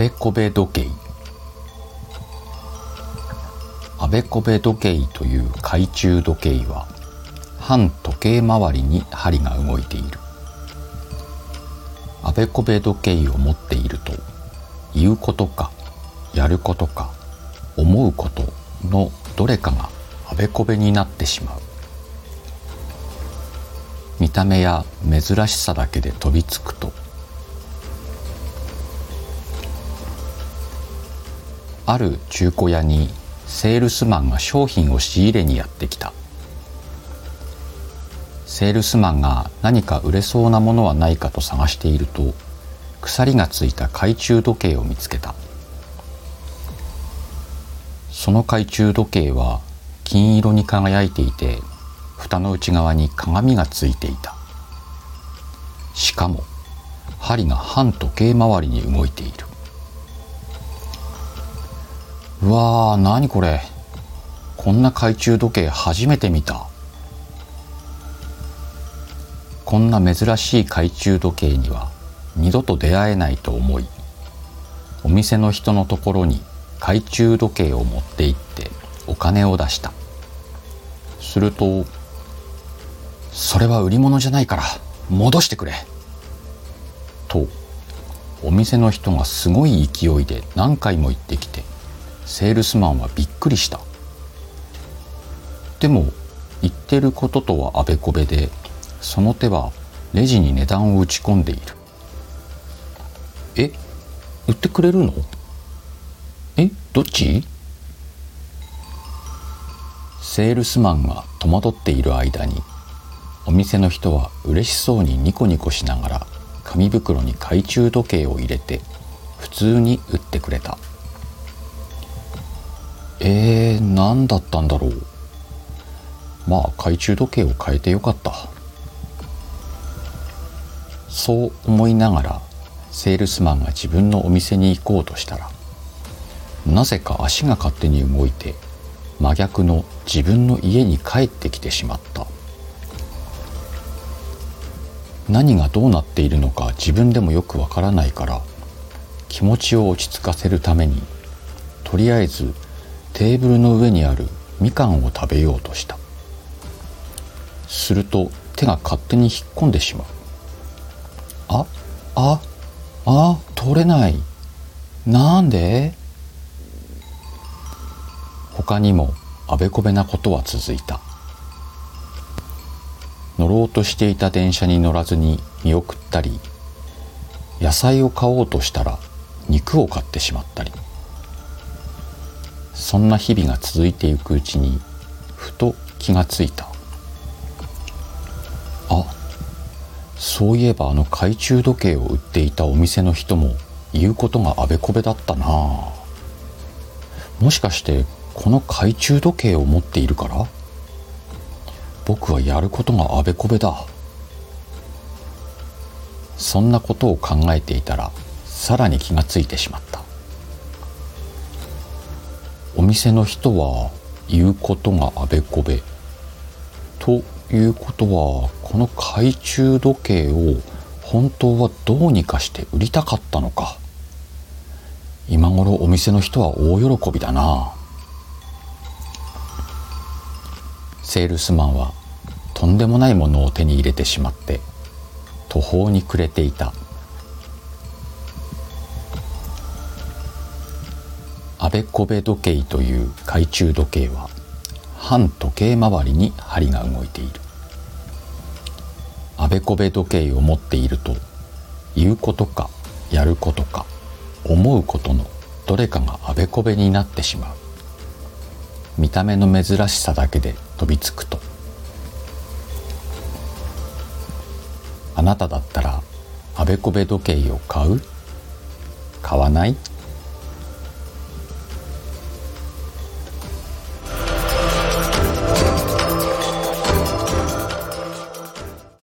べこべ時計。あべこべ時計という懐中時計は反時計回りに針が動いている。あべこべ時計を持っていると言うことかやることか思うことのどれかがあべこべになってしまう。見た目や珍しさだけで飛びつくとある中古屋にセールスマンが商品を仕入れにやってきた。セールスマンが何か売れそうなものはないかと探していると鎖がついた懐中時計を見つけた。その懐中時計は金色に輝いていて蓋の内側に鏡がついていた。しかも針が反時計回りに動いている。うわー何これ。こんな懐中時計初めて見た。こんな珍しい懐中時計には二度と出会えないと思いお店の人のところに懐中時計を持って行ってお金を出した。すると「それは売り物じゃないから戻してくれ」とお店の人がすごい勢いで何回も言ってきてセールスマンはびっくりした。でも言ってることとはあべこべでその手はレジに値段を打ち込んでいる。え売ってくれるの？えどっち？セールスマンが戸惑っている間にお店の人は嬉しそうにニコニコしながら紙袋に懐中時計を入れて普通に売ってくれた。えー、何だったんだろう。まあ懐中時計を変えてよかった。そう思いながらセールスマンが自分のお店に行こうとしたらなぜか足が勝手に動いて真逆の自分の家に帰ってきてしまった。何がどうなっているのか自分でもよくわからないから気持ちを落ち着かせるためにとりあえずテーブルの上にあるみかんを食べようとした。すると手が勝手に引っ込んでしまう。あああ取れない。なんで？他にもあべこべなことは続いた。乗ろうとしていた電車に乗らずに見送ったり野菜を買おうとしたら肉を買ってしまったり。そんな日々が続いていくうちにふと気がついた。あそういえばあの懐中時計を売っていたお店の人も言うことがあべこべだったな。もしかしてこの懐中時計を持っているから？僕はやることがあべこべだ。そんなことを考えていたらさらに気がついてしまった。お店の人は言うことがあべこべ。ということはこの懐中時計を本当はどうにかして売りたかったのか。今頃お店の人は大喜びだな。セールスマンはとんでもないものを手に入れてしまって途方に暮れていた。あべこべ時計という懐中時計は反時計回りに針が動いている。あべこべ時計を持っていると言うことかやることか思うことのどれかがあべこべになってしまう。見た目の珍しさだけで飛びつくと。あなただったらあべこべ時計を買う？買わない？